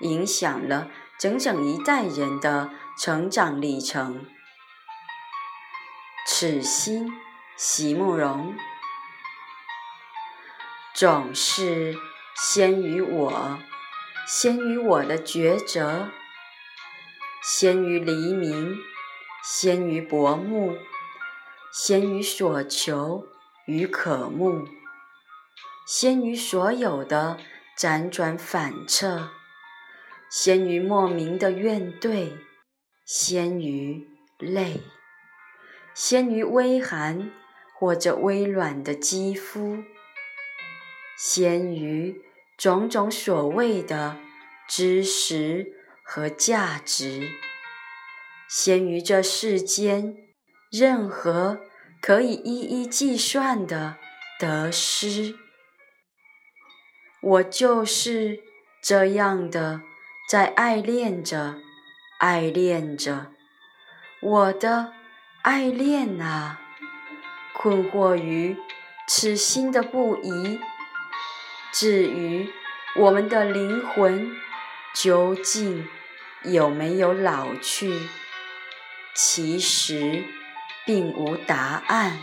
影响了整整一代人的成长历程。此心，席慕容，总是先于我，先于我的抉择，先于黎明，先于薄暮，先于所求与渴慕，先于所有的辗转反侧。先于莫名的怨怼，先于泪，先于微寒或者微软的肌肤，先于种种所谓的知识和价值，先于这世间任何可以一一计算的得失。我就是这样的。在爱恋着，爱恋着，我的爱恋啊！困惑于此心的不移。至于我们的灵魂究竟有没有老去，其实并无答案。